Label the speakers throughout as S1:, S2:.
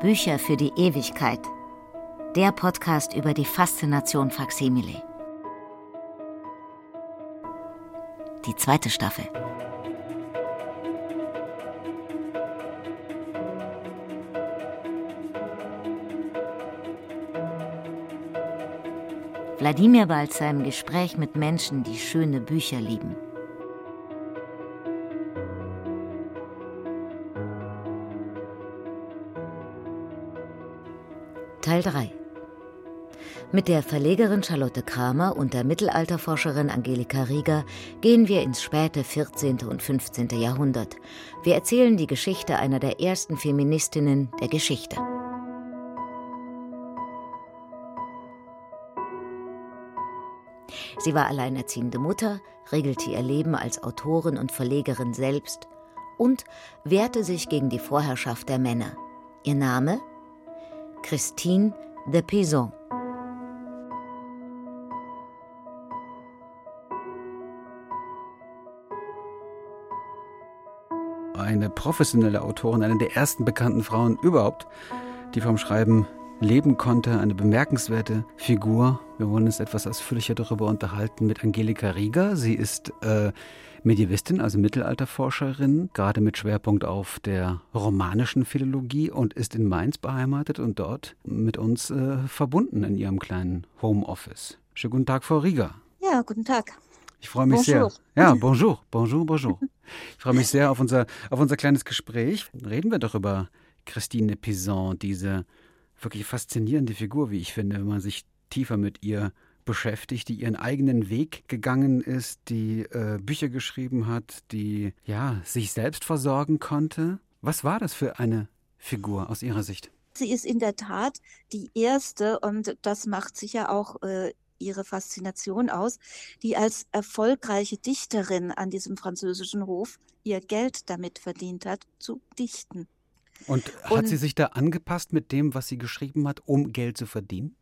S1: Bücher für die Ewigkeit. Der Podcast über die Faszination Faksimile. Die zweite Staffel. Wladimir war als seinem Gespräch mit Menschen, die schöne Bücher lieben. Teil 3 Mit der Verlegerin Charlotte Kramer und der Mittelalterforscherin Angelika Rieger gehen wir ins späte 14. und 15. Jahrhundert. Wir erzählen die Geschichte einer der ersten Feministinnen der Geschichte. Sie war alleinerziehende Mutter, regelte ihr Leben als Autorin und Verlegerin selbst und wehrte sich gegen die Vorherrschaft der Männer. Ihr Name Christine de Pizon.
S2: Eine professionelle Autorin, eine der ersten bekannten Frauen überhaupt, die vom Schreiben leben konnte, eine bemerkenswerte Figur. Wir wollen uns etwas ausführlicher darüber unterhalten mit Angelika Rieger. Sie ist äh, Medievistin, also Mittelalterforscherin, gerade mit Schwerpunkt auf der romanischen Philologie und ist in Mainz beheimatet und dort mit uns äh, verbunden in ihrem kleinen Homeoffice. Schönen guten Tag, Frau Rieger.
S3: Ja, guten Tag.
S2: Ich freue mich bonjour. sehr. Ja, bonjour, bonjour, bonjour. Ich freue mich sehr auf unser, auf unser kleines Gespräch. Reden wir doch über Christine Pizan, diese wirklich faszinierende Figur, wie ich finde, wenn man sich tiefer mit ihr beschäftigt, die ihren eigenen Weg gegangen ist, die äh, Bücher geschrieben hat, die ja sich selbst versorgen konnte. Was war das für eine Figur aus Ihrer Sicht?
S3: Sie ist in der Tat die erste und das macht sicher auch äh, ihre Faszination aus, die als erfolgreiche Dichterin an diesem französischen Hof ihr Geld damit verdient hat, zu dichten.
S2: Und hat und, sie sich da angepasst mit dem, was sie geschrieben hat, um Geld zu verdienen?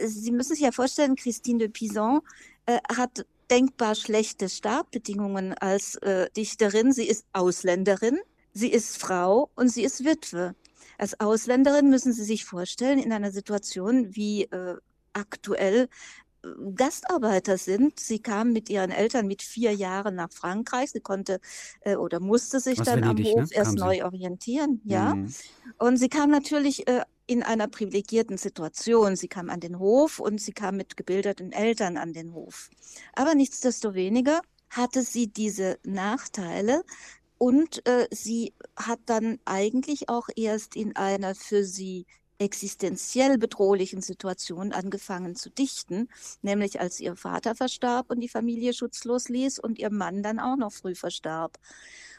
S3: Sie müssen sich ja vorstellen, Christine de Pizan äh, hat denkbar schlechte Startbedingungen als äh, Dichterin. Sie ist Ausländerin, sie ist Frau und sie ist Witwe. Als Ausländerin müssen Sie sich vorstellen, in einer Situation wie äh, aktuell Gastarbeiter sind. Sie kam mit ihren Eltern mit vier Jahren nach Frankreich. Sie konnte äh, oder musste sich Aus dann Venedig, am Hof ne? erst neu orientieren. Ja. Mhm. Und sie kam natürlich äh, in einer privilegierten Situation. Sie kam an den Hof und sie kam mit gebildeten Eltern an den Hof. Aber nichtsdestoweniger hatte sie diese Nachteile, und äh, sie hat dann eigentlich auch erst in einer für sie existenziell bedrohlichen Situation angefangen zu dichten, nämlich als ihr Vater verstarb und die Familie schutzlos ließ und ihr Mann dann auch noch früh verstarb.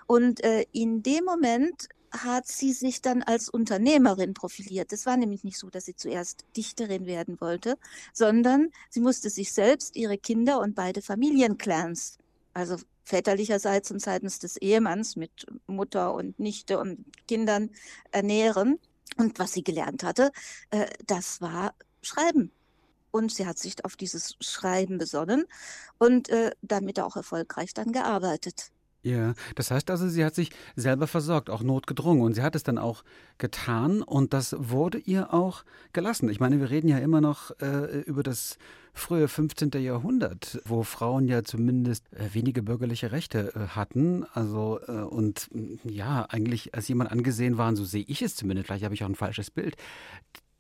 S3: Und äh, in dem Moment hat sie sich dann als Unternehmerin profiliert. Es war nämlich nicht so, dass sie zuerst Dichterin werden wollte, sondern sie musste sich selbst, ihre Kinder und beide Familienclans, also väterlicherseits und seitens des Ehemanns mit Mutter und Nichte und Kindern ernähren. Und was sie gelernt hatte, äh, das war Schreiben. Und sie hat sich auf dieses Schreiben besonnen und äh, damit auch erfolgreich dann gearbeitet.
S2: Ja, das heißt also, sie hat sich selber versorgt, auch notgedrungen. Und sie hat es dann auch getan und das wurde ihr auch gelassen. Ich meine, wir reden ja immer noch äh, über das frühe 15. Jahrhundert, wo Frauen ja zumindest äh, wenige bürgerliche Rechte äh, hatten. Also, äh, und ja, eigentlich als jemand angesehen waren, so sehe ich es zumindest, vielleicht habe ich auch ein falsches Bild,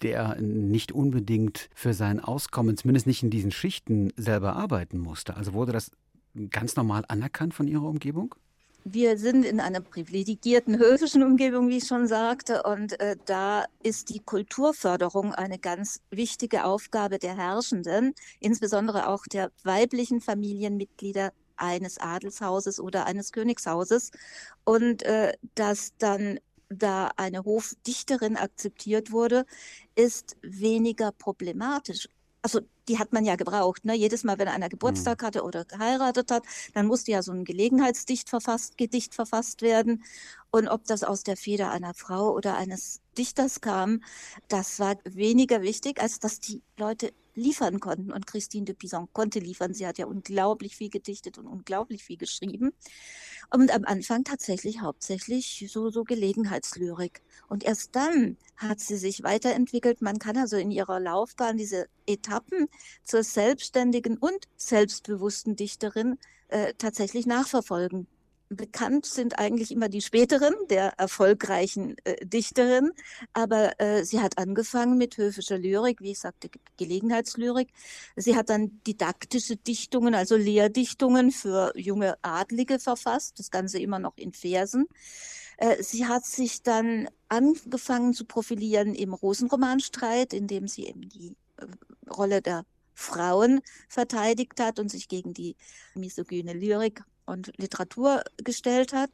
S2: der nicht unbedingt für sein Auskommen, zumindest nicht in diesen Schichten, selber arbeiten musste. Also wurde das ganz normal anerkannt von Ihrer Umgebung?
S3: Wir sind in einer privilegierten höfischen Umgebung, wie ich schon sagte, und äh, da ist die Kulturförderung eine ganz wichtige Aufgabe der Herrschenden, insbesondere auch der weiblichen Familienmitglieder eines Adelshauses oder eines Königshauses. Und äh, dass dann da eine Hofdichterin akzeptiert wurde, ist weniger problematisch also die hat man ja gebraucht. Ne? Jedes Mal, wenn einer Geburtstag mhm. hatte oder geheiratet hat, dann musste ja so ein Gelegenheitsdicht verfasst, Gedicht verfasst werden. Und ob das aus der Feder einer Frau oder eines Dichters kam, das war weniger wichtig, als dass die Leute liefern konnten. Und Christine de Pizan konnte liefern. Sie hat ja unglaublich viel gedichtet und unglaublich viel geschrieben. Und am Anfang tatsächlich hauptsächlich so, so Gelegenheitslyrik. Und erst dann hat sie sich weiterentwickelt. Man kann also in ihrer Laufbahn diese Etappen zur selbstständigen und selbstbewussten Dichterin äh, tatsächlich nachverfolgen bekannt sind eigentlich immer die späteren, der erfolgreichen äh, Dichterin. Aber äh, sie hat angefangen mit höfischer Lyrik, wie ich sagte, Gelegenheitslyrik. Sie hat dann didaktische Dichtungen, also Lehrdichtungen für junge Adlige verfasst, das Ganze immer noch in Versen. Äh, sie hat sich dann angefangen zu profilieren im Rosenromanstreit, in dem sie eben die äh, Rolle der Frauen verteidigt hat und sich gegen die misogyne Lyrik und Literatur gestellt hat.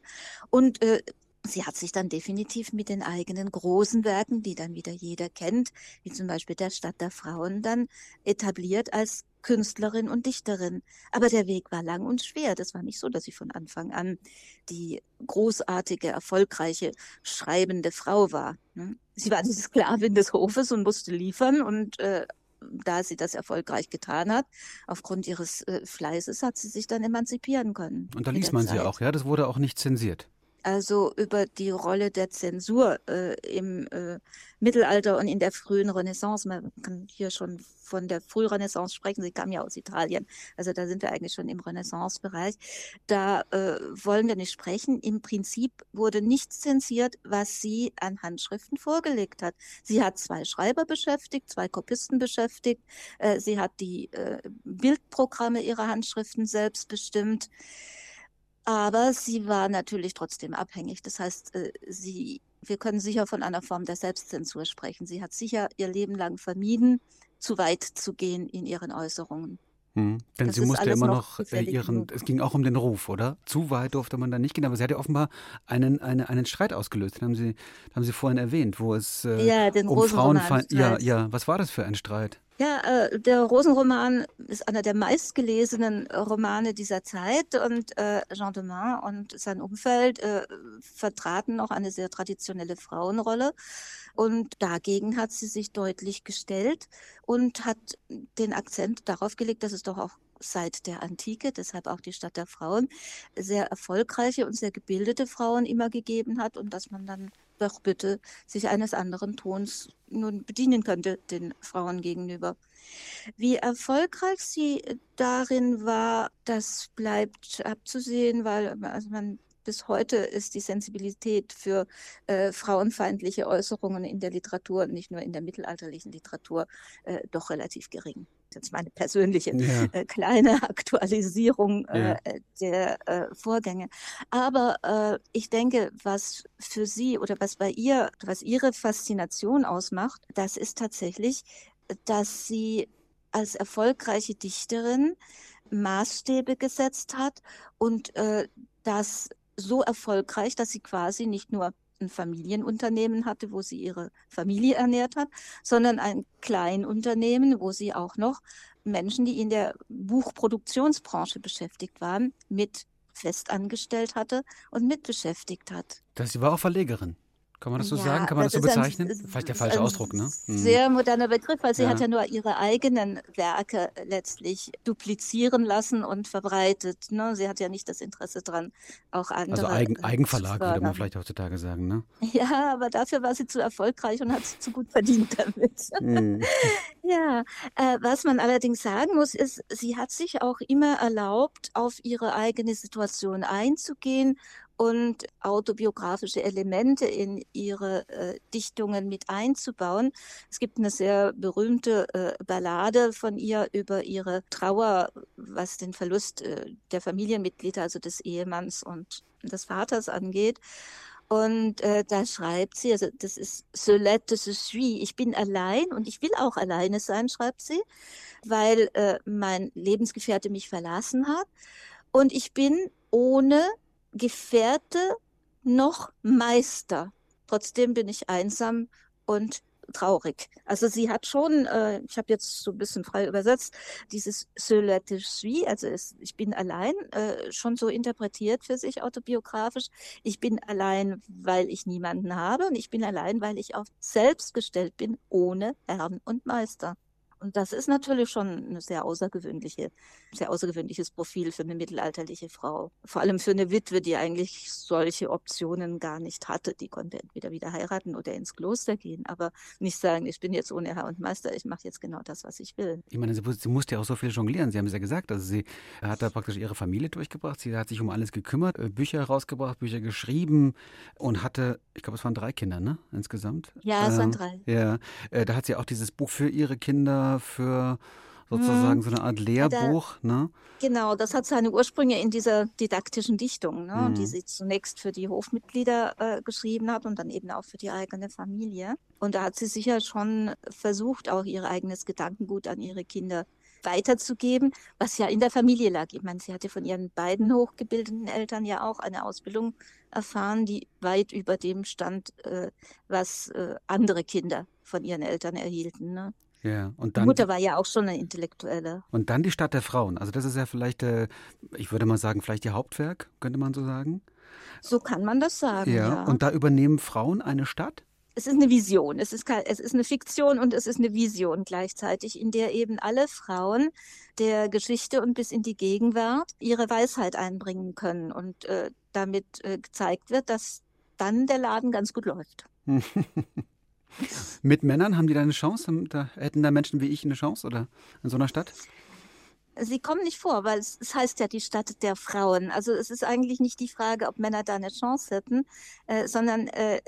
S3: Und äh, sie hat sich dann definitiv mit den eigenen großen Werken, die dann wieder jeder kennt, wie zum Beispiel der Stadt der Frauen, dann etabliert als Künstlerin und Dichterin. Aber der Weg war lang und schwer. Das war nicht so, dass sie von Anfang an die großartige, erfolgreiche, schreibende Frau war. Ne? Sie war die Sklavin des Hofes und musste liefern und äh, da sie das erfolgreich getan hat, aufgrund ihres äh, Fleißes, hat sie sich dann emanzipieren können.
S2: Und da ließ man sie auch, ja? Das wurde auch nicht zensiert
S3: also über die Rolle der Zensur äh, im äh, Mittelalter und in der frühen Renaissance. Man kann hier schon von der Frührenaissance sprechen. Sie kam ja aus Italien. Also da sind wir eigentlich schon im Renaissance-Bereich. Da äh, wollen wir nicht sprechen. Im Prinzip wurde nichts zensiert, was sie an Handschriften vorgelegt hat. Sie hat zwei Schreiber beschäftigt, zwei Kopisten beschäftigt. Äh, sie hat die äh, Bildprogramme ihrer Handschriften selbst bestimmt. Aber sie war natürlich trotzdem abhängig. Das heißt, äh, sie, wir können sicher von einer Form der Selbstzensur sprechen. Sie hat sicher ihr Leben lang vermieden, zu weit zu gehen in ihren Äußerungen.
S2: Hm. Denn das sie musste immer noch, noch äh, ihren, es ging auch um den Ruf, oder? Zu weit durfte man da nicht gehen, aber sie hat ja offenbar einen, eine, einen Streit ausgelöst, den haben Sie, haben sie vorhin erwähnt, wo es äh, ja, um Frauenfeind. Ja, ja, was war das für ein Streit?
S3: Ja, äh, der Rosenroman ist einer der meistgelesenen Romane dieser Zeit und äh, Jean de Main und sein Umfeld äh, vertraten auch eine sehr traditionelle Frauenrolle. Und dagegen hat sie sich deutlich gestellt und hat den Akzent darauf gelegt, dass es doch auch seit der Antike, deshalb auch die Stadt der Frauen, sehr erfolgreiche und sehr gebildete Frauen immer gegeben hat und dass man dann doch bitte sich eines anderen Tons nun bedienen könnte den Frauen gegenüber. Wie erfolgreich sie darin war, das bleibt abzusehen, weil also man bis heute ist die Sensibilität für äh, frauenfeindliche Äußerungen in der Literatur, nicht nur in der mittelalterlichen Literatur, äh, doch relativ gering. Das ist meine persönliche ja. äh, kleine Aktualisierung äh, ja. der äh, Vorgänge. Aber äh, ich denke, was für Sie oder was bei ihr, was Ihre Faszination ausmacht, das ist tatsächlich, dass sie als erfolgreiche Dichterin Maßstäbe gesetzt hat und äh, das so erfolgreich, dass sie quasi nicht nur ein Familienunternehmen hatte, wo sie ihre Familie ernährt hat, sondern ein Kleinunternehmen, wo sie auch noch Menschen, die in der Buchproduktionsbranche beschäftigt waren, mit festangestellt hatte und mitbeschäftigt hat.
S2: Das, sie war auch Verlegerin. Kann man das so ja, sagen? Kann man das, das so bezeichnen? Ein, Vielleicht der falsche Ausdruck, ne?
S3: Hm. Sehr moderner Begriff, weil sie ja. hat ja nur ihre eigenen Werke letztlich duplizieren lassen und verbreitet. Ne? Sie hat ja nicht das Interesse dran, auch andere.
S2: Also Eigen, Eigenverlag würde man vielleicht heutzutage sagen, ne?
S3: Ja, aber dafür war sie zu erfolgreich und hat zu gut verdient damit. Hm. ja, äh, was man allerdings sagen muss, ist, sie hat sich auch immer erlaubt, auf ihre eigene Situation einzugehen und autobiografische Elemente in ihre äh, Dichtungen mit einzubauen. Es gibt eine sehr berühmte äh, Ballade von ihr über ihre Trauer, was den Verlust äh, der Familienmitglieder, also des Ehemanns und des Vaters angeht. Und äh, da schreibt sie, also das ist Solette je suis, ich bin allein und ich will auch alleine sein, schreibt sie, weil äh, mein Lebensgefährte mich verlassen hat. Und ich bin ohne Gefährte noch Meister. Trotzdem bin ich einsam und traurig. Also sie hat schon, äh, ich habe jetzt so ein bisschen frei übersetzt, dieses Seul je suis, also es, ich bin allein, äh, schon so interpretiert für sich autobiografisch. Ich bin allein, weil ich niemanden habe und ich bin allein, weil ich auf selbst gestellt bin, ohne Herrn und Meister. Und das ist natürlich schon eine sehr außergewöhnliche, sehr außergewöhnliches Profil für eine mittelalterliche Frau. Vor allem für eine Witwe, die eigentlich solche Optionen gar nicht hatte. Die konnte entweder wieder heiraten oder ins Kloster gehen, aber nicht sagen, ich bin jetzt ohne Herr und Meister, ich mache jetzt genau das, was ich will.
S2: Ich meine, sie, sie musste ja auch so viel jonglieren. Sie haben es ja gesagt, also sie hat da praktisch ihre Familie durchgebracht. Sie hat sich um alles gekümmert, äh, Bücher herausgebracht, Bücher geschrieben und hatte, ich glaube, es waren drei Kinder, ne? Insgesamt.
S3: Ja, es waren ähm, drei.
S2: Ja, äh, da hat sie auch dieses Buch für ihre Kinder, für sozusagen hm. so eine Art Lehrbuch.
S3: Der, ne? Genau, das hat seine Ursprünge in dieser didaktischen Dichtung, ne, mhm. die sie zunächst für die Hofmitglieder äh, geschrieben hat und dann eben auch für die eigene Familie. Und da hat sie sicher schon versucht, auch ihr eigenes Gedankengut an ihre Kinder weiterzugeben, was ja in der Familie lag. Ich meine, sie hatte von ihren beiden hochgebildeten Eltern ja auch eine Ausbildung erfahren, die weit über dem stand, äh, was äh, andere Kinder von ihren Eltern erhielten. Ne?
S2: Ja, und dann,
S3: die Mutter war ja auch schon eine Intellektuelle.
S2: Und dann die Stadt der Frauen. Also das ist ja vielleicht, äh, ich würde mal sagen, vielleicht ihr Hauptwerk, könnte man so sagen.
S3: So kann man das sagen. Ja, ja.
S2: und da übernehmen Frauen eine Stadt?
S3: es ist eine Vision, es ist, es ist eine Fiktion und es ist eine Vision gleichzeitig, in der eben alle Frauen der Geschichte und bis in die Gegenwart ihre Weisheit einbringen können und äh, damit äh, gezeigt wird, dass dann der Laden ganz gut läuft.
S2: Mit Männern haben die da eine Chance? Da, hätten da Menschen wie ich eine Chance oder in so einer Stadt?
S3: Sie kommen nicht vor, weil es, es, heißt ja die Stadt der Frauen. Also es ist eigentlich nicht die Frage, ob Männer da eine Chance hätten, äh, sondern äh,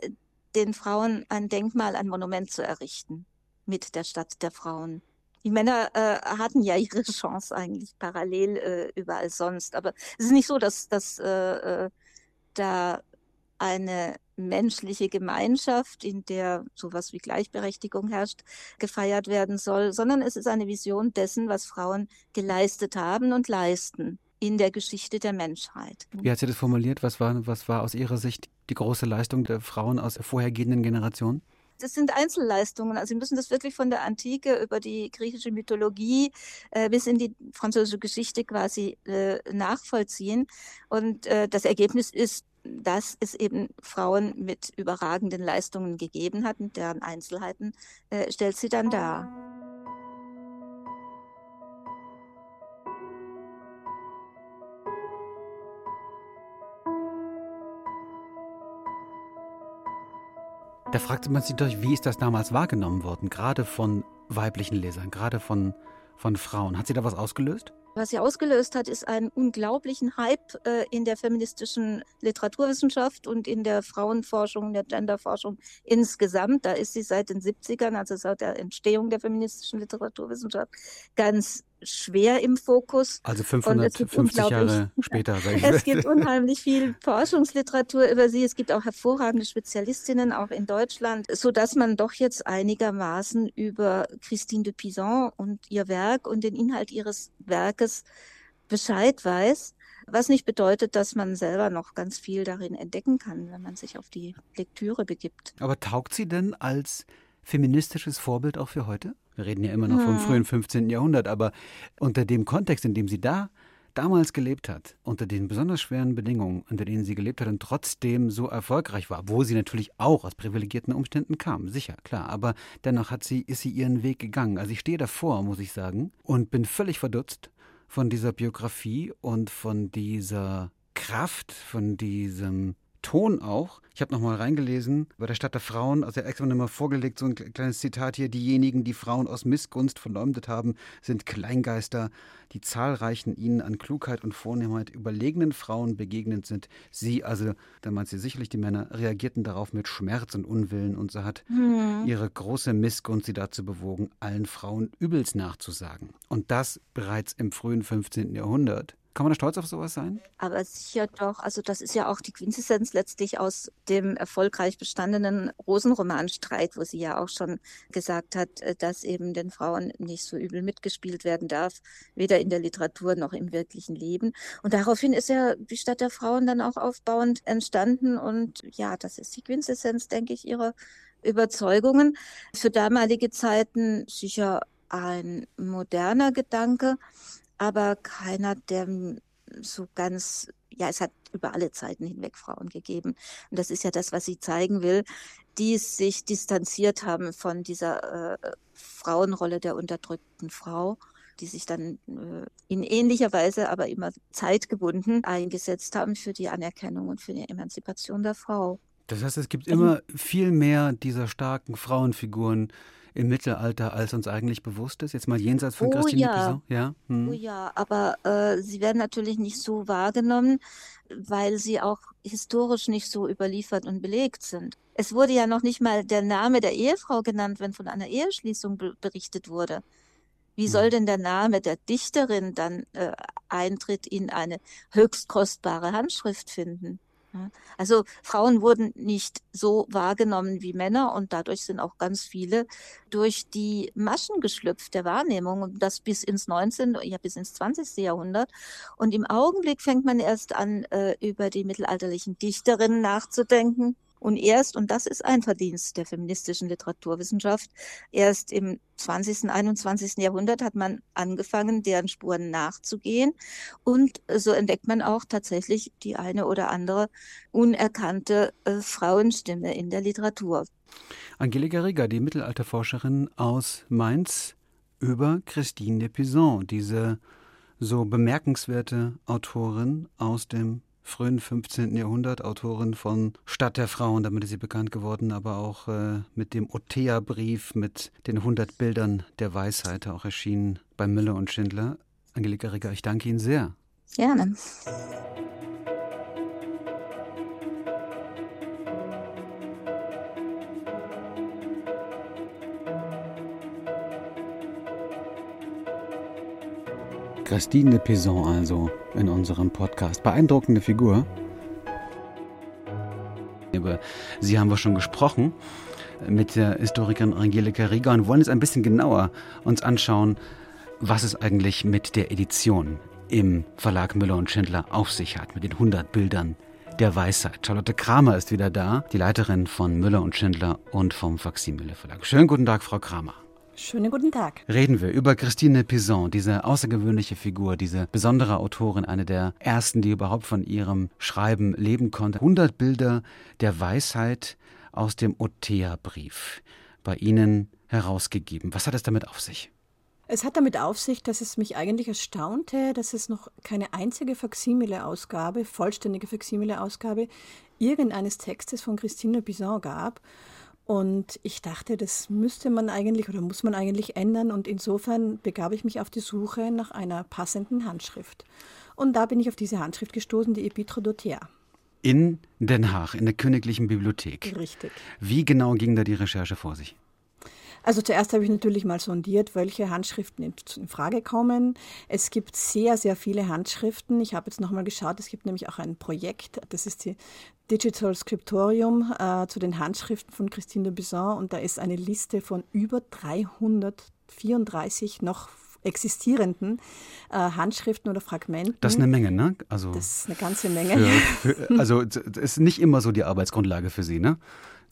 S3: den Frauen ein Denkmal, ein Monument zu errichten mit der Stadt der Frauen. Die Männer äh, hatten ja ihre Chance eigentlich parallel äh, überall sonst. Aber es ist nicht so, dass, dass äh, äh da eine menschliche Gemeinschaft, in der sowas wie Gleichberechtigung herrscht, gefeiert werden soll, sondern es ist eine Vision dessen, was Frauen geleistet haben und leisten in der Geschichte der Menschheit.
S2: Wie hat sie das formuliert? Was war, was war aus Ihrer Sicht die große Leistung der Frauen aus der vorhergehenden Generation?
S3: Das sind Einzelleistungen. Also Sie müssen das wirklich von der Antike über die griechische Mythologie äh, bis in die französische Geschichte quasi äh, nachvollziehen. Und äh, das Ergebnis ist, dass es eben Frauen mit überragenden Leistungen gegeben hat und deren Einzelheiten äh, stellt sie dann dar.
S2: Da fragt man sich durch, wie ist das damals wahrgenommen worden, gerade von weiblichen Lesern, gerade von, von Frauen. Hat sie da was ausgelöst?
S3: Was sie ausgelöst hat, ist einen unglaublichen Hype äh, in der feministischen Literaturwissenschaft und in der Frauenforschung, der Genderforschung insgesamt. Da ist sie seit den 70ern, also seit der Entstehung der feministischen Literaturwissenschaft, ganz schwer im Fokus.
S2: Also 550 Jahre später.
S3: es gibt unheimlich viel Forschungsliteratur über sie. Es gibt auch hervorragende Spezialistinnen, auch in Deutschland, so dass man doch jetzt einigermaßen über Christine de Pizan und ihr Werk und den Inhalt ihres Werkes Bescheid weiß. Was nicht bedeutet, dass man selber noch ganz viel darin entdecken kann, wenn man sich auf die Lektüre begibt.
S2: Aber taugt sie denn als feministisches Vorbild auch für heute? Wir reden ja immer noch vom hm. frühen 15. Jahrhundert, aber unter dem Kontext, in dem sie da damals gelebt hat, unter den besonders schweren Bedingungen, unter denen sie gelebt hat und trotzdem so erfolgreich war, wo sie natürlich auch aus privilegierten Umständen kam, sicher, klar, aber dennoch hat sie, ist sie ihren Weg gegangen. Also ich stehe davor, muss ich sagen, und bin völlig verdutzt von dieser Biografie und von dieser Kraft, von diesem Ton auch. Ich habe nochmal reingelesen bei der Stadt der Frauen, also er hat extra nochmal vorgelegt, so ein kleines Zitat hier, diejenigen, die Frauen aus Missgunst verleumdet haben, sind Kleingeister, die zahlreichen ihnen an Klugheit und Vornehmheit überlegenen Frauen begegnend sind. Sie, also, da meint sie sicherlich die Männer, reagierten darauf mit Schmerz und Unwillen und so hat hm. ihre große Missgunst sie dazu bewogen, allen Frauen übels nachzusagen. Und das bereits im frühen 15. Jahrhundert. Kann man da stolz auf sowas sein?
S3: Aber sicher doch. Also das ist ja auch die Quintessenz letztlich aus dem erfolgreich bestandenen Rosenromanstreit, wo sie ja auch schon gesagt hat, äh, dass eben den Frauen nicht so übel mitgespielt werden darf, weder in der Literatur noch im wirklichen Leben. Und daraufhin ist ja die Stadt der Frauen dann auch aufbauend entstanden. Und ja, das ist die Quintessenz, denke ich, ihrer Überzeugungen. Für damalige Zeiten sicher ein moderner Gedanke aber keiner, der so ganz, ja, es hat über alle Zeiten hinweg Frauen gegeben. Und das ist ja das, was sie zeigen will, die sich distanziert haben von dieser äh, Frauenrolle der unterdrückten Frau die sich dann äh, in ähnlicher Weise, aber immer zeitgebunden eingesetzt haben für die Anerkennung und für die Emanzipation der Frau.
S2: Das heißt, es gibt immer viel mehr dieser starken Frauenfiguren, im Mittelalter, als uns eigentlich bewusst ist? Jetzt mal jenseits von
S3: oh,
S2: Christine
S3: ja.
S2: Pizzo? Ja.
S3: Hm. Oh ja, aber äh, sie werden natürlich nicht so wahrgenommen, weil sie auch historisch nicht so überliefert und belegt sind. Es wurde ja noch nicht mal der Name der Ehefrau genannt, wenn von einer Eheschließung berichtet wurde. Wie hm. soll denn der Name der Dichterin dann äh, Eintritt in eine höchst kostbare Handschrift finden? Also Frauen wurden nicht so wahrgenommen wie Männer und dadurch sind auch ganz viele durch die Maschen geschlüpft der Wahrnehmung und das bis ins 19., ja bis ins 20. Jahrhundert. Und im Augenblick fängt man erst an, äh, über die mittelalterlichen Dichterinnen nachzudenken und erst, und das ist ein Verdienst der feministischen Literaturwissenschaft, erst im 20., 21. Jahrhundert hat man angefangen, deren Spuren nachzugehen. Und so entdeckt man auch tatsächlich die eine oder andere unerkannte äh, Frauenstimme in der Literatur.
S2: Angelika Rieger, die Mittelalterforscherin aus Mainz, über Christine de Pizan, diese so bemerkenswerte Autorin aus dem frühen 15. Jahrhundert, Autorin von Stadt der Frauen, damit ist sie bekannt geworden, aber auch äh, mit dem Othea-Brief, mit den 100 Bildern der Weisheit, auch erschienen bei Müller und Schindler. Angelika Rigger, ich danke Ihnen sehr.
S3: Gerne.
S2: Christine de Pizan also in unserem Podcast. Beeindruckende Figur. Über sie haben wir schon gesprochen mit der Historikerin Angelika Rieger und wollen jetzt ein bisschen genauer uns anschauen, was es eigentlich mit der Edition im Verlag Müller und Schindler auf sich hat, mit den 100 Bildern der Weisheit. Charlotte Kramer ist wieder da, die Leiterin von Müller und Schindler und vom Faximile Verlag. Schönen guten Tag, Frau Kramer.
S4: Schönen guten Tag.
S2: Reden wir über Christine Pizan, diese außergewöhnliche Figur, diese besondere Autorin, eine der ersten, die überhaupt von ihrem Schreiben leben konnte. 100 Bilder der Weisheit aus dem Othea-Brief bei Ihnen herausgegeben. Was hat es damit auf sich?
S4: Es hat damit auf sich, dass es mich eigentlich erstaunte, dass es noch keine einzige Faksimile-Ausgabe, vollständige Faksimile-Ausgabe irgendeines Textes von Christine Pizan gab. Und ich dachte, das müsste man eigentlich oder muss man eigentlich ändern. Und insofern begab ich mich auf die Suche nach einer passenden Handschrift. Und da bin ich auf diese Handschrift gestoßen, die Epitre d'Othea.
S2: In Den Haag, in der Königlichen Bibliothek.
S4: Richtig.
S2: Wie genau ging da die Recherche vor sich?
S4: Also zuerst habe ich natürlich mal sondiert, welche Handschriften in, Frage kommen. Es gibt sehr, sehr viele Handschriften. Ich habe jetzt nochmal geschaut, es gibt nämlich auch ein Projekt, das ist die Digital Scriptorium äh, zu den Handschriften von Christine de Bisson und da ist eine Liste von über 334 noch existierenden äh, Handschriften oder Fragmenten.
S2: Das ist eine Menge, ne?
S4: Also das ist eine ganze Menge.
S2: Für, für, also das ist nicht immer so die Arbeitsgrundlage für Sie, ne?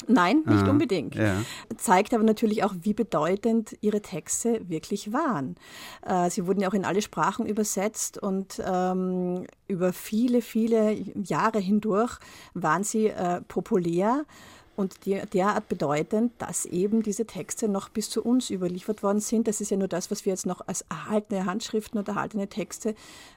S4: Nein, nicht Aha, unbedingt.
S2: Ja.
S4: Zeigt aber natürlich auch, wie bedeutend ihre Texte wirklich waren. Äh, sie wurden ja auch in alle Sprachen übersetzt und ähm, über viele, viele Jahre hindurch waren sie äh, populär und derart bedeutend, dass eben diese Texte noch bis zu uns überliefert worden sind. Das ist ja nur das, was wir jetzt noch als erhaltene Handschriften und erhaltene Texte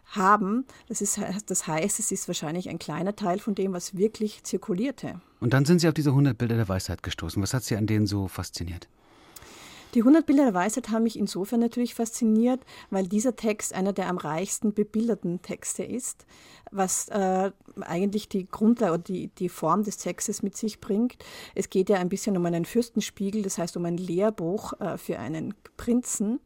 S4: haben. Das, ist, das heißt, es ist wahrscheinlich ein kleiner Teil von dem, was wirklich zirkulierte.
S2: Und dann sind Sie auf diese 100 Bilder der Weisheit gestoßen. Was hat Sie an denen so fasziniert?
S4: Die 100 Bilder der Weisheit haben mich insofern natürlich fasziniert, weil dieser Text einer der am reichsten bebilderten Texte ist, was äh, eigentlich die Grundlage oder die, die Form des Textes mit sich bringt. Es geht ja ein bisschen um einen Fürstenspiegel, das heißt um ein Lehrbuch äh, für einen Prinzen.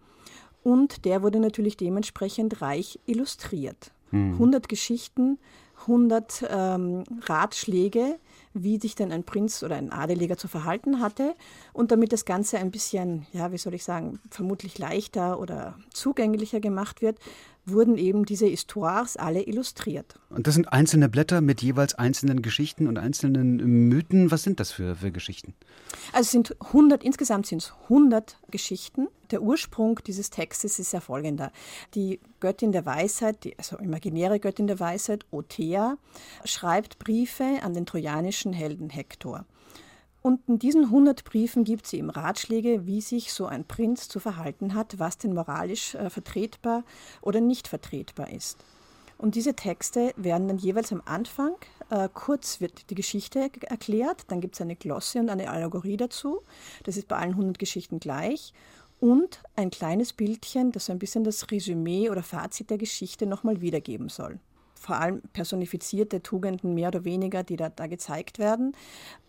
S4: Und der wurde natürlich dementsprechend reich illustriert. Mhm. 100 Geschichten, 100 ähm, Ratschläge, wie sich denn ein Prinz oder ein Adeliger zu verhalten hatte. Und damit das Ganze ein bisschen, ja, wie soll ich sagen, vermutlich leichter oder zugänglicher gemacht wird, wurden eben diese Histoires alle illustriert.
S2: Und das sind einzelne Blätter mit jeweils einzelnen Geschichten und einzelnen Mythen. Was sind das für, für Geschichten?
S4: Also es sind 100, insgesamt sind es 100 Geschichten. Der Ursprung dieses Textes ist ja folgender. Die Göttin der Weisheit, die, also imaginäre Göttin der Weisheit, Othea, schreibt Briefe an den trojanischen Helden Hektor. Und in diesen 100 Briefen gibt sie ihm Ratschläge, wie sich so ein Prinz zu verhalten hat, was denn moralisch äh, vertretbar oder nicht vertretbar ist. Und diese Texte werden dann jeweils am Anfang, äh, kurz wird die Geschichte erklärt, dann gibt es eine Glosse und eine Allegorie dazu. Das ist bei allen 100 Geschichten gleich. Und ein kleines Bildchen, das so ein bisschen das Resümee oder Fazit der Geschichte nochmal wiedergeben soll vor allem personifizierte Tugenden mehr oder weniger, die da, da gezeigt werden.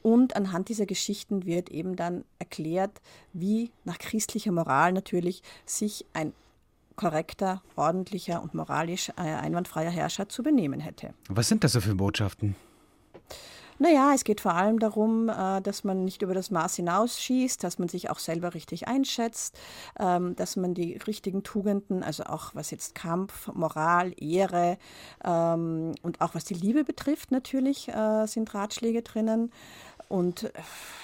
S4: Und anhand dieser Geschichten wird eben dann erklärt, wie nach christlicher Moral natürlich sich ein korrekter, ordentlicher und moralisch äh, einwandfreier Herrscher zu benehmen hätte.
S2: Was sind das so für Botschaften?
S4: Naja, es geht vor allem darum, äh, dass man nicht über das Maß hinausschießt, dass man sich auch selber richtig einschätzt, ähm, dass man die richtigen Tugenden, also auch was jetzt Kampf, Moral, Ehre ähm, und auch was die Liebe betrifft, natürlich äh, sind Ratschläge drinnen. Und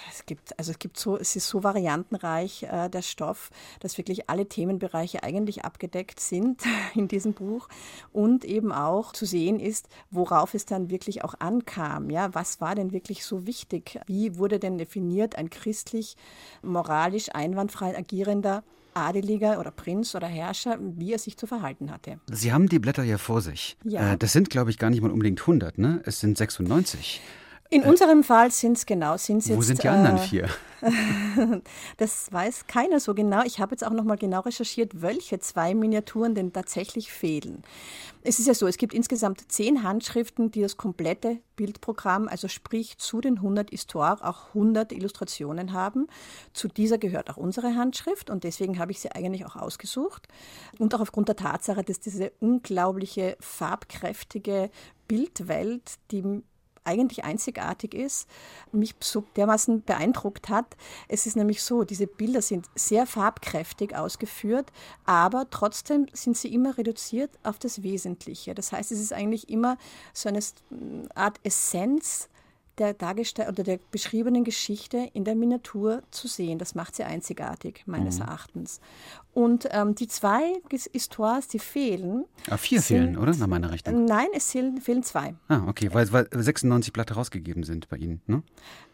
S4: es gibt, also es gibt so, es ist so variantenreich äh, der Stoff, dass wirklich alle Themenbereiche eigentlich abgedeckt sind in diesem Buch und eben auch zu sehen ist, worauf es dann wirklich auch ankam. Ja, was war denn wirklich so wichtig? Wie wurde denn definiert ein christlich, moralisch einwandfrei agierender Adeliger oder Prinz oder Herrscher, wie er sich zu verhalten hatte.
S2: Sie haben die Blätter ja vor sich. Ja. Äh, das sind, glaube ich, gar nicht mal unbedingt 100, ne? Es sind 96.
S4: In äh, unserem Fall sind es genau, sind
S2: Wo
S4: jetzt,
S2: sind die anderen äh, vier?
S4: das weiß keiner so genau. Ich habe jetzt auch noch mal genau recherchiert, welche zwei Miniaturen denn tatsächlich fehlen. Es ist ja so, es gibt insgesamt zehn Handschriften, die das komplette Bildprogramm, also sprich zu den 100 Histoire, auch 100 Illustrationen haben. Zu dieser gehört auch unsere Handschrift und deswegen habe ich sie eigentlich auch ausgesucht. Und auch aufgrund der Tatsache, dass diese unglaubliche, farbkräftige Bildwelt, die eigentlich einzigartig ist, mich so dermaßen beeindruckt hat. Es ist nämlich so, diese Bilder sind sehr farbkräftig ausgeführt, aber trotzdem sind sie immer reduziert auf das Wesentliche. Das heißt, es ist eigentlich immer so eine Art Essenz der dargestellten oder der beschriebenen Geschichte in der Miniatur zu sehen. Das macht sie einzigartig, meines mhm. Erachtens. Und ähm, die zwei Histoires, die fehlen.
S2: Ah, vier sind, fehlen, oder? Nach meiner Rechnung.
S4: Nein, es fehlen, fehlen zwei.
S2: Ah, okay, weil, weil 96 Blatt herausgegeben sind bei Ihnen, ne?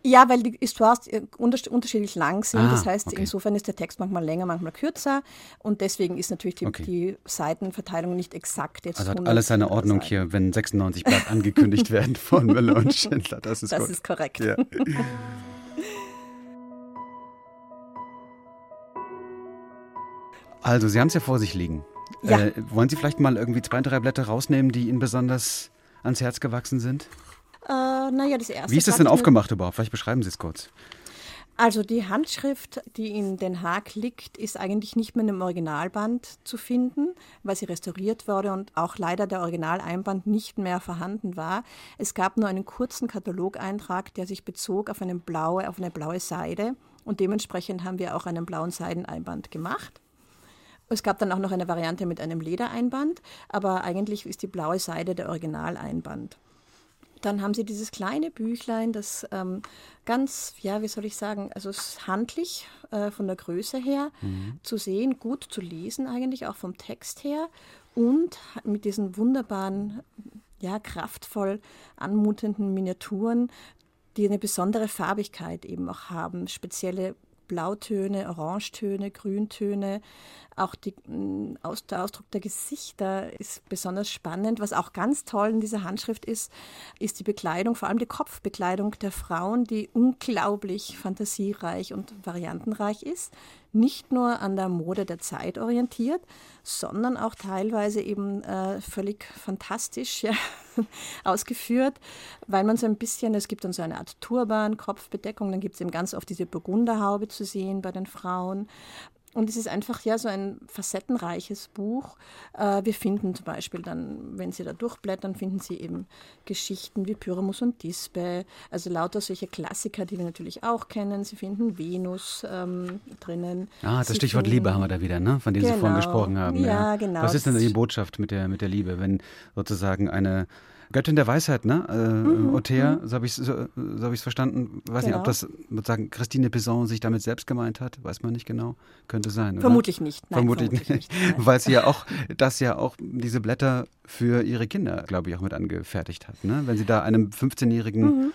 S4: Ja, weil die Histoires äh, unterschiedlich lang sind. Ah, das heißt, okay. insofern ist der Text manchmal länger, manchmal kürzer. Und deswegen ist natürlich die, okay. die Seitenverteilung nicht exakt jetzt.
S2: Also hat alles seine Ordnung Seiten. hier, wenn 96 Blatt angekündigt werden von Müller und Schindler. Das ist,
S4: das ist korrekt. Ja.
S2: Also, Sie haben es ja vor sich liegen. Ja. Äh, wollen Sie vielleicht mal irgendwie zwei, drei Blätter rausnehmen, die Ihnen besonders ans Herz gewachsen sind?
S4: Äh, naja, das erste.
S2: Wie ist das denn aufgemacht überhaupt? Vielleicht beschreiben Sie es kurz.
S4: Also die Handschrift, die in Den Haag liegt, ist eigentlich nicht mehr in einem Originalband zu finden, weil sie restauriert wurde und auch leider der Originaleinband nicht mehr vorhanden war. Es gab nur einen kurzen Katalogeintrag, der sich bezog auf eine blaue, auf eine blaue Seide und dementsprechend haben wir auch einen blauen Seideneinband gemacht. Es gab dann auch noch eine Variante mit einem Ledereinband, aber eigentlich ist die blaue Seide der Originaleinband. Dann haben sie dieses kleine Büchlein, das ähm, ganz, ja, wie soll ich sagen, also handlich äh, von der Größe her mhm. zu sehen, gut zu lesen eigentlich, auch vom Text her und mit diesen wunderbaren, ja, kraftvoll anmutenden Miniaturen, die eine besondere Farbigkeit eben auch haben, spezielle Blautöne, Orangetöne, Grüntöne, auch die, mm, aus, der Ausdruck der Gesichter ist besonders spannend. Was auch ganz toll in dieser Handschrift ist, ist die Bekleidung, vor allem die Kopfbekleidung der Frauen, die unglaublich fantasiereich und variantenreich ist. Nicht nur an der Mode der Zeit orientiert, sondern auch teilweise eben äh, völlig fantastisch ja, ausgeführt, weil man so ein bisschen, es gibt dann so eine Art Turban, Kopfbedeckung, dann gibt es eben ganz oft diese Burgunderhaube zu sehen bei den Frauen Und es ist einfach ja so ein facettenreiches Buch. Äh, wir finden zum Beispiel dann, wenn Sie da durchblättern, finden Sie eben Geschichten wie Pyramus und Dispe, also lauter solche Klassiker, die wir natürlich auch kennen. Sie finden Venus ähm, drinnen.
S2: Ah, das
S4: Sie
S2: Stichwort
S4: finden,
S2: Liebe haben wir da wieder, ne? von dem Sie vorhin
S4: Genau.
S2: gesprochen haben.
S4: Ja, genau.
S2: Was ist denn die Botschaft mit der, mit der Liebe, wenn sozusagen eine Göttin der Weisheit, ne? Äh,
S4: Mhm,
S2: Othea, so habe ich es so, so hab verstanden. Weiß nicht, ob
S4: Genau.
S2: das sozusagen Christine Pison sich damit selbst gemeint hat, weiß man nicht genau. Könnte sein. Oder?
S4: Vermutlich nicht. Nein,
S2: vermutlich, nicht.
S4: Nein.
S2: Weil sie ja auch, das ja auch diese Blätter für ihre Kinder, glaube ich, auch mit angefertigt hat. Ne? Wenn sie da einem 15-jährigen
S4: Mhm.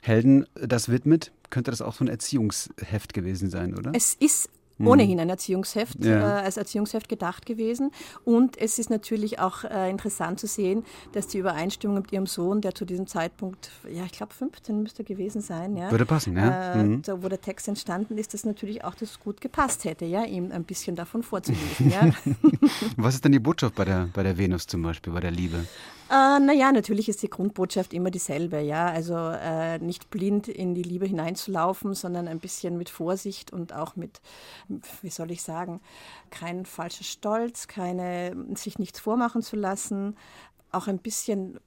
S2: Helden das widmet, könnte das auch so ein Erziehungsheft gewesen sein, oder?
S4: Es ist ohnehin ein Erziehungsheft,
S2: Mhm. Ja.
S4: äh, als Erziehungsheft gedacht gewesen. Und es ist natürlich auch äh, interessant zu sehen, dass die Übereinstimmung mit ihrem Sohn, der zu diesem Zeitpunkt, ja, ich glaube 15 müsste gewesen sein, ja,
S2: Würde passen, ja.
S4: äh,
S2: Mhm.
S4: da, wo der Text entstanden ist, dass natürlich auch das gut gepasst hätte, ja, ihm ein bisschen davon vorzulesen. ja.
S2: Was ist denn die Botschaft bei der, bei der Venus zum Beispiel, bei der Liebe?
S4: Äh, naja, natürlich ist die Grundbotschaft immer dieselbe, ja. Also äh, nicht blind in die Liebe hineinzulaufen, sondern ein bisschen mit Vorsicht und auch mit, wie soll ich sagen, kein falscher Stolz, keine, sich nichts vormachen zu lassen, auch ein bisschen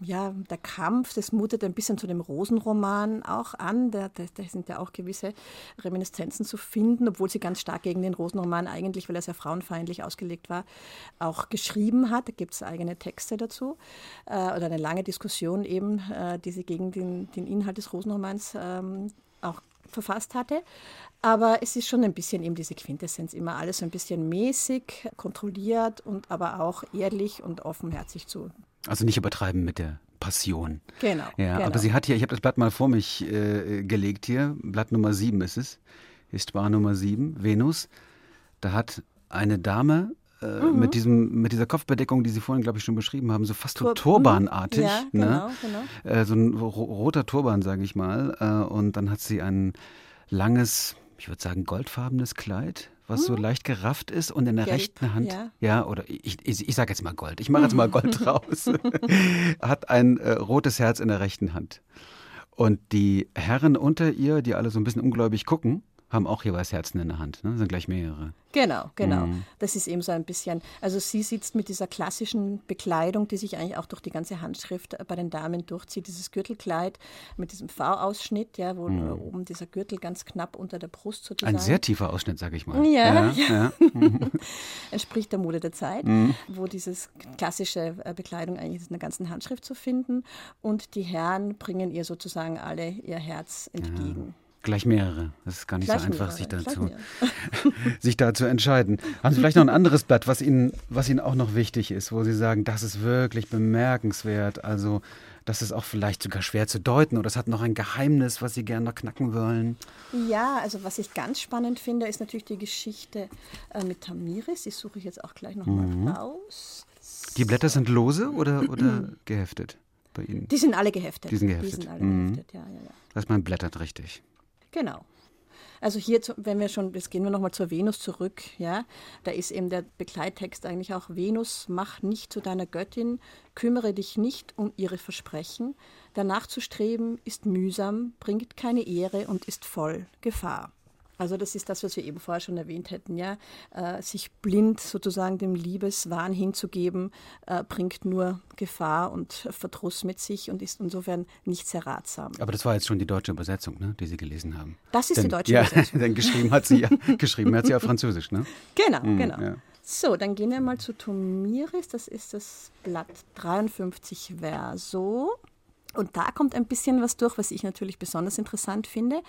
S4: ja, der Kampf, das mutet ein bisschen zu dem Rosenroman auch an. Da, da, da sind ja auch gewisse Reminiszenzen zu finden, obwohl sie ganz stark gegen den Rosenroman eigentlich, weil er sehr frauenfeindlich ausgelegt war, auch geschrieben hat. Da gibt es eigene Texte dazu äh, oder eine lange Diskussion eben, äh, die sie gegen den, den Inhalt des Rosenromans ähm, auch verfasst hatte. Aber es ist schon ein bisschen eben diese Quintessenz, immer alles so ein bisschen mäßig, kontrolliert und aber auch ehrlich und offenherzig zu
S2: Also nicht übertreiben mit der Passion.
S4: Genau.
S2: Ja,
S4: genau.
S2: aber sie hat hier, ich habe das Blatt mal vor mich äh, gelegt hier, Blatt Nummer 7 ist es, Histoire Nummer 7, Venus. Da hat eine Dame äh,
S4: Mhm.
S2: mit, diesem, mit dieser Kopfbedeckung, die Sie vorhin, glaube ich, schon beschrieben haben, so fast so
S4: Tur-
S2: turbanartig.
S4: Ja,
S2: ne?
S4: genau, genau.
S2: Äh, so ein ro roter Turban, sage ich mal. Äh, und dann hat sie ein langes, ich würde sagen, goldfarbenes Kleid, was so leicht gerafft ist und in der
S4: Hm. Gelb,
S2: rechten Hand,
S4: ja.
S2: oder ich, ich, ich sage jetzt mal Gold, ich mache jetzt mal Gold raus, hat ein äh, rotes Herz in der rechten Hand. Und die Herren unter ihr, die alle so ein bisschen ungläubig gucken, haben auch jeweils Herzen in der Hand. Ne? Das sind gleich mehrere.
S4: Genau, genau.
S2: Mhm.
S4: Das ist eben so ein bisschen, also sie sitzt mit dieser klassischen Bekleidung, die sich eigentlich auch durch die ganze Handschrift bei den Damen durchzieht, dieses Gürtelkleid mit diesem V-Ausschnitt, ja, wo äh, oben dieser Gürtel ganz knapp unter der Brust sozusagen
S2: Mhm. Ein sehr tiefer Ausschnitt, sage ich mal.
S4: Ja,
S2: ja.
S4: entspricht der Mode der Zeit,
S2: Mhm.
S4: wo dieses klassische äh, Bekleidung eigentlich in der ganzen Handschrift zu finden und die Herren bringen ihr sozusagen alle ihr Herz entgegen.
S2: Gleich mehrere. Das ist gar nicht
S4: Gleich
S2: so einfach,
S4: mehrere,
S2: sich dazu, sich da zu entscheiden. Haben Sie vielleicht noch ein anderes Blatt, was Ihnen, was Ihnen auch noch wichtig ist, wo Sie sagen, das ist wirklich bemerkenswert. Also, das ist auch vielleicht sogar schwer zu deuten oder es hat noch ein Geheimnis, was Sie gerne noch knacken wollen.
S4: Ja, also was ich ganz spannend finde, ist natürlich die Geschichte äh, mit Tamiris. Die suche ich jetzt auch gleich nochmal
S2: Mhm.
S4: raus.
S2: Die Blätter sind lose oder, oder geheftet bei Ihnen?
S4: Die sind alle geheftet.
S2: Die sind geheftet.
S4: Die sind alle
S2: Mhm.
S4: geheftet, ja, ja, ja.
S2: Das heißt, man blättert richtig.
S4: Genau. Also hier, wenn wir schon, jetzt gehen wir nochmal zur Venus zurück, ja, da ist eben der Begleittext eigentlich auch Venus, mach nicht zu deiner Göttin, kümmere dich nicht um ihre Versprechen, danach zu streben ist mühsam, bringt keine Ehre und ist voll Gefahr. Also das ist das, was wir eben vorher schon erwähnt hätten, ja, äh, sich blind sozusagen dem Liebeswahn hinzugeben, äh, bringt nur Gefahr und Verdruss mit sich und ist insofern nicht sehr ratsam.
S2: Aber das war jetzt schon die deutsche Übersetzung, ne, die Sie gelesen haben.
S4: Das ist die
S2: Denn,
S4: deutsche
S2: ja,
S4: Übersetzung.
S2: Denn geschrieben hat sie ja, geschrieben hat sie auf Französisch, ne?
S4: Genau, genau.
S2: ja.
S4: So, dann gehen wir mal zu Tomiris. Das ist das Blatt 53 Verso. Und da kommt ein bisschen was durch, was ich natürlich besonders interessant finde.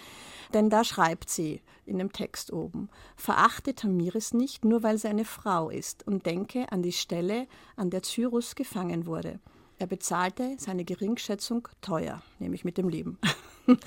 S4: Denn da schreibt sie in dem Text oben, verachte Tamiris nicht, nur weil sie eine Frau ist und denke an die Stelle, an der Cyrus gefangen wurde. Er bezahlte seine Geringschätzung teuer, nämlich mit dem Leben.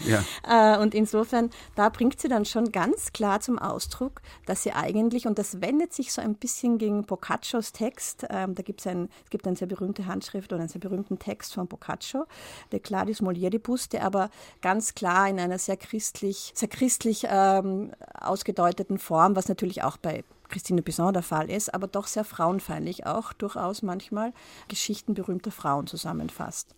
S2: Ja.
S4: Äh, Und insofern, da bringt sie dann schon ganz klar zum Ausdruck, dass sie eigentlich, und das wendet sich so ein bisschen gegen Boccaccios Text, ähm, da gibt's ein, es gibt eine sehr berühmte Handschrift oder einen sehr berühmten Text von Boccaccio, der Cladis Molieribus, der aber ganz klar in einer sehr christlich, sehr christlich ähm, ausgedeuteten Form, was natürlich auch bei Christine Bisson der Fall ist, aber doch sehr frauenfeindlich auch durchaus manchmal Geschichten berühmter Frauen zusammenfasst.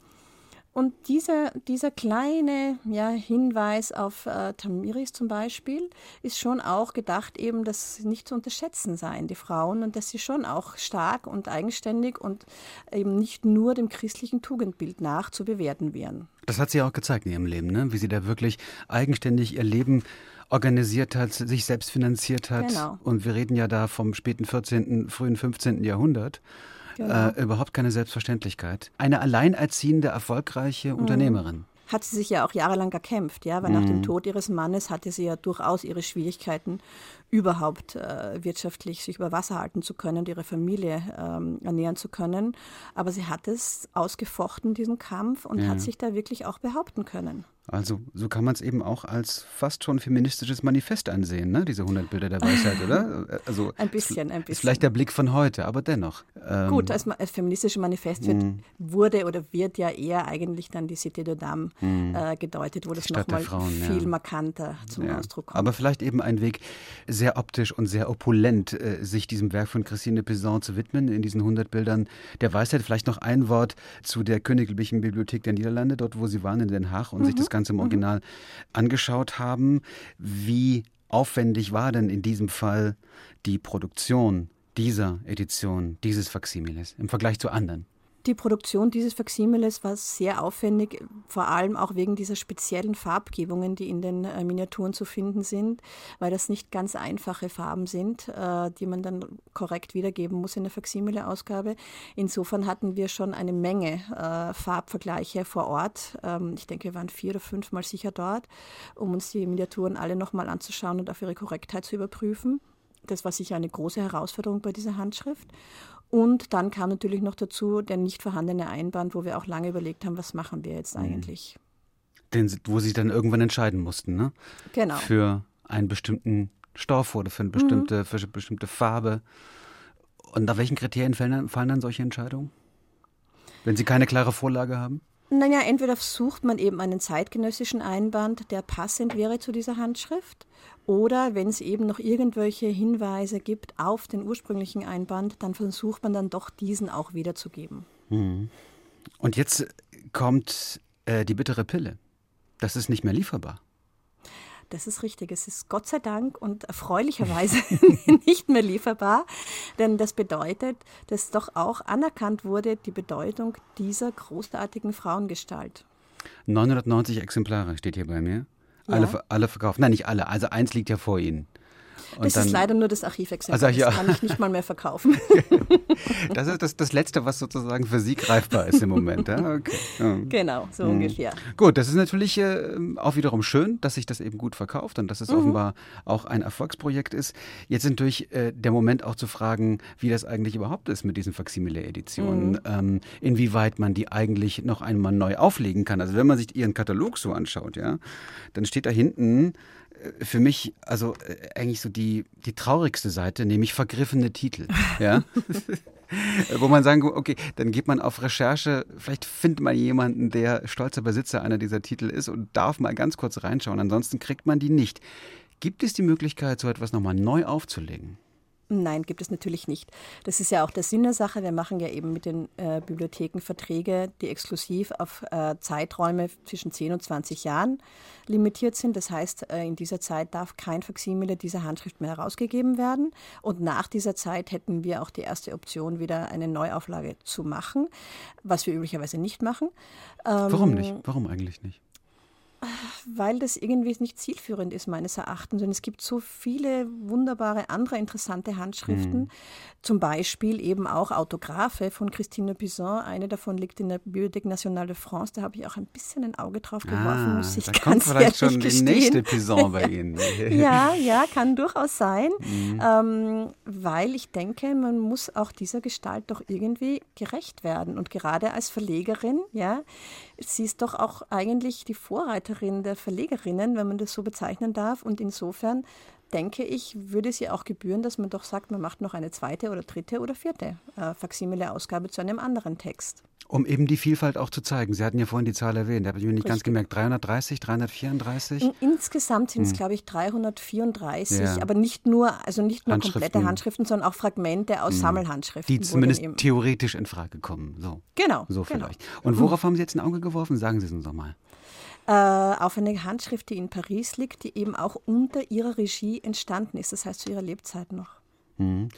S4: Und dieser, dieser kleine ja, Hinweis auf äh, Tamiris zum Beispiel ist schon auch gedacht, eben, dass sie nicht zu unterschätzen seien, die Frauen, und dass sie schon auch stark und eigenständig und eben nicht nur dem christlichen Tugendbild nach zu bewerten wären.
S2: Das hat sie auch gezeigt in ihrem Leben, ne? wie sie da wirklich eigenständig ihr Leben organisiert hat, sich selbst finanziert hat. Genau. Und wir reden ja da vom späten 14., frühen 15. Jahrhundert. Genau. Äh, überhaupt keine Selbstverständlichkeit. Eine alleinerziehende, erfolgreiche mhm. Unternehmerin
S4: hat sie sich ja auch jahrelang erkämpft, ja, weil mhm. nach dem mhm. Tod ihres Mannes hatte sie ja durchaus ihre Schwierigkeiten, überhaupt äh, wirtschaftlich sich über Wasser halten zu können und ihre Familie ähm, ernähren zu können. Aber sie hat es ausgefochten, diesen Kampf, und ja. hat sich da wirklich auch behaupten können.
S2: Also so kann man es eben auch als fast schon feministisches Manifest ansehen, ne? diese 100 Bilder der Weisheit, oder?
S4: Also, ein bisschen, ein bisschen.
S2: Ist vielleicht der Blick von heute, aber dennoch.
S4: Ähm, Gut, als, als feministisches Manifest wird, mm. wurde oder wird ja eher eigentlich dann die Cité de Dame mm. äh, gedeutet, wo das nochmal viel ja. markanter zum ja. Ausdruck kommt.
S2: Aber vielleicht eben ein Weg, sehr optisch und sehr opulent, äh, sich diesem Werk von Christine Pizan zu widmen, in diesen 100 Bildern der Weisheit. Vielleicht noch ein Wort zu der Königlichen Bibliothek der Niederlande, dort wo Sie waren in Den Haag und mhm. sich das Ganze im mhm. Original mhm. angeschaut haben. Wie aufwendig war denn in diesem Fall die Produktion dieser Edition, dieses Faximiles im Vergleich zu anderen?
S4: Die Produktion dieses Faximiles war sehr aufwendig, vor allem auch wegen dieser speziellen Farbgebungen, die in den äh, Miniaturen zu finden sind, weil das nicht ganz einfache Farben sind, äh, die man dann korrekt wiedergeben muss in der Faximile-Ausgabe. Insofern hatten wir schon eine Menge äh, Farbvergleiche vor Ort. Ähm, ich denke, wir waren vier oder fünfmal sicher dort, um uns die Miniaturen alle nochmal anzuschauen und auf ihre Korrektheit zu überprüfen. Das war sicher eine große Herausforderung bei dieser Handschrift. Und dann kam natürlich noch dazu der nicht vorhandene Einband, wo wir auch lange überlegt haben, was machen wir jetzt mhm. eigentlich.
S2: Den, wo sie dann irgendwann entscheiden mussten, ne?
S4: Genau.
S2: Für einen bestimmten Stoff oder für eine bestimmte, mhm. für eine bestimmte Farbe. Und nach welchen Kriterien fallen dann, fallen dann solche Entscheidungen? Wenn Sie keine klare Vorlage haben?
S4: Naja, entweder sucht man eben einen zeitgenössischen Einband, der passend wäre zu dieser Handschrift, oder wenn es eben noch irgendwelche Hinweise gibt auf den ursprünglichen Einband, dann versucht man dann doch diesen auch wiederzugeben.
S2: Mhm. Und jetzt kommt äh, die bittere Pille. Das ist nicht mehr lieferbar.
S4: Das ist richtig. Es ist Gott sei Dank und erfreulicherweise nicht mehr lieferbar, denn das bedeutet, dass doch auch anerkannt wurde die Bedeutung dieser großartigen Frauengestalt.
S2: 990 Exemplare steht hier bei mir. Alle, ja. alle verkauft. Nein, nicht alle. Also eins liegt ja vor Ihnen.
S4: Und das dann, ist leider nur das Archivexemplar. Also, ja. Das kann ich nicht mal mehr verkaufen.
S2: das ist das, das Letzte, was sozusagen für Sie greifbar ist im Moment. Ja? Okay.
S4: Ja. Genau, so mhm. ungefähr.
S2: Gut, das ist natürlich äh, auch wiederum schön, dass sich das eben gut verkauft und dass es mhm. offenbar auch ein Erfolgsprojekt ist. Jetzt ist natürlich äh, der Moment auch zu fragen, wie das eigentlich überhaupt ist mit diesen Faksimile-Editionen. Mhm. Ähm, inwieweit man die eigentlich noch einmal neu auflegen kann. Also wenn man sich Ihren Katalog so anschaut, ja, dann steht da hinten für mich also äh, eigentlich so die, die traurigste Seite, nämlich vergriffene Titel. Ja? Wo man sagen, okay, dann geht man auf Recherche, vielleicht findet man jemanden, der stolzer Besitzer einer dieser Titel ist und darf mal ganz kurz reinschauen, ansonsten kriegt man die nicht. Gibt es die Möglichkeit, so etwas nochmal neu aufzulegen?
S4: Nein, gibt es natürlich nicht. Das ist ja auch der Sinn der Sache. Wir machen ja eben mit den äh, Bibliotheken Verträge, die exklusiv auf äh, Zeiträume zwischen 10 und 20 Jahren limitiert sind. Das heißt, äh, in dieser Zeit darf kein Faksimile dieser Handschrift mehr herausgegeben werden. Und nach dieser Zeit hätten wir auch die erste Option, wieder eine Neuauflage zu machen, was wir üblicherweise nicht machen.
S2: Ähm, Warum nicht? Warum eigentlich nicht?
S4: Weil das irgendwie nicht zielführend ist, meines Erachtens. Und es gibt so viele wunderbare andere interessante Handschriften, mhm. zum Beispiel eben auch Autographe von Christine Pizan. Eine davon liegt in der Bibliothèque Nationale de France. Da habe ich auch ein bisschen ein Auge drauf geworfen,
S2: ah, muss ich da ganz kommt vielleicht schon gestehen. die nächste Pizan bei Ihnen.
S4: ja, ja, kann durchaus sein, mhm. ähm, weil ich denke, man muss auch dieser Gestalt doch irgendwie gerecht werden. Und gerade als Verlegerin, ja, sie ist doch auch eigentlich die Vorreiterin der Verlegerinnen, wenn man das so bezeichnen darf. Und insofern denke ich, würde es ja auch gebühren, dass man doch sagt, man macht noch eine zweite oder dritte oder vierte äh, Faksimile-Ausgabe zu einem anderen Text.
S2: Um eben die Vielfalt auch zu zeigen. Sie hatten ja vorhin die Zahl erwähnt, da habe ich mir nicht Richtig. ganz gemerkt. 330, 334? In,
S4: insgesamt sind es, hm. glaube ich, 334, ja. aber nicht nur, also nicht nur Handschriften. komplette Handschriften, sondern auch Fragmente aus hm. Sammelhandschriften.
S2: Die zumindest theoretisch in Frage kommen. So.
S4: Genau.
S2: So
S4: genau.
S2: vielleicht. Und worauf haben Sie jetzt ein Auge geworfen? Sagen Sie es uns nochmal.
S4: Äh, auf eine Handschrift, die in Paris liegt, die eben auch unter ihrer Regie entstanden ist, das heißt zu ihrer Lebzeit noch.
S2: Mhm.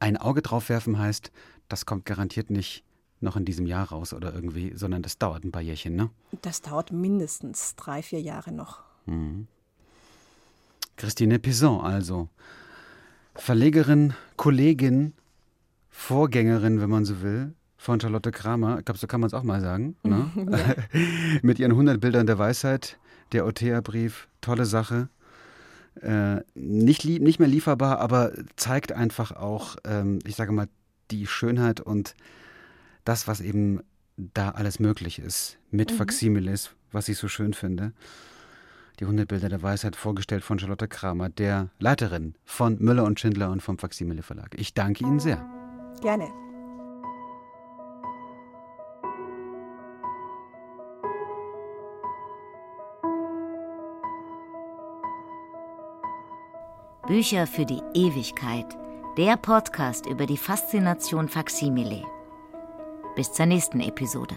S2: Ein Auge drauf werfen heißt, das kommt garantiert nicht noch in diesem Jahr raus oder irgendwie, sondern das dauert ein paar Jährchen, ne?
S4: Das dauert mindestens drei, vier Jahre noch. Mhm.
S2: Christine Pison also. Verlegerin, Kollegin, Vorgängerin, wenn man so will, von Charlotte Kramer, ich glaube, so kann man es auch mal sagen, ne? mit ihren 100 Bildern der Weisheit, der Othea-Brief, tolle Sache. Äh, nicht, nicht mehr lieferbar, aber zeigt einfach auch, ähm, ich sage mal, die Schönheit und das, was eben da alles möglich ist, mit mhm. Faximiles, was ich so schön finde. Die 100 Bilder der Weisheit, vorgestellt von Charlotte Kramer, der Leiterin von Müller und Schindler und vom Faximile Verlag. Ich danke Ihnen sehr.
S4: Gerne.
S1: Bücher für die Ewigkeit. Der Podcast über die Faszination Faksimile. Bis zur nächsten Episode.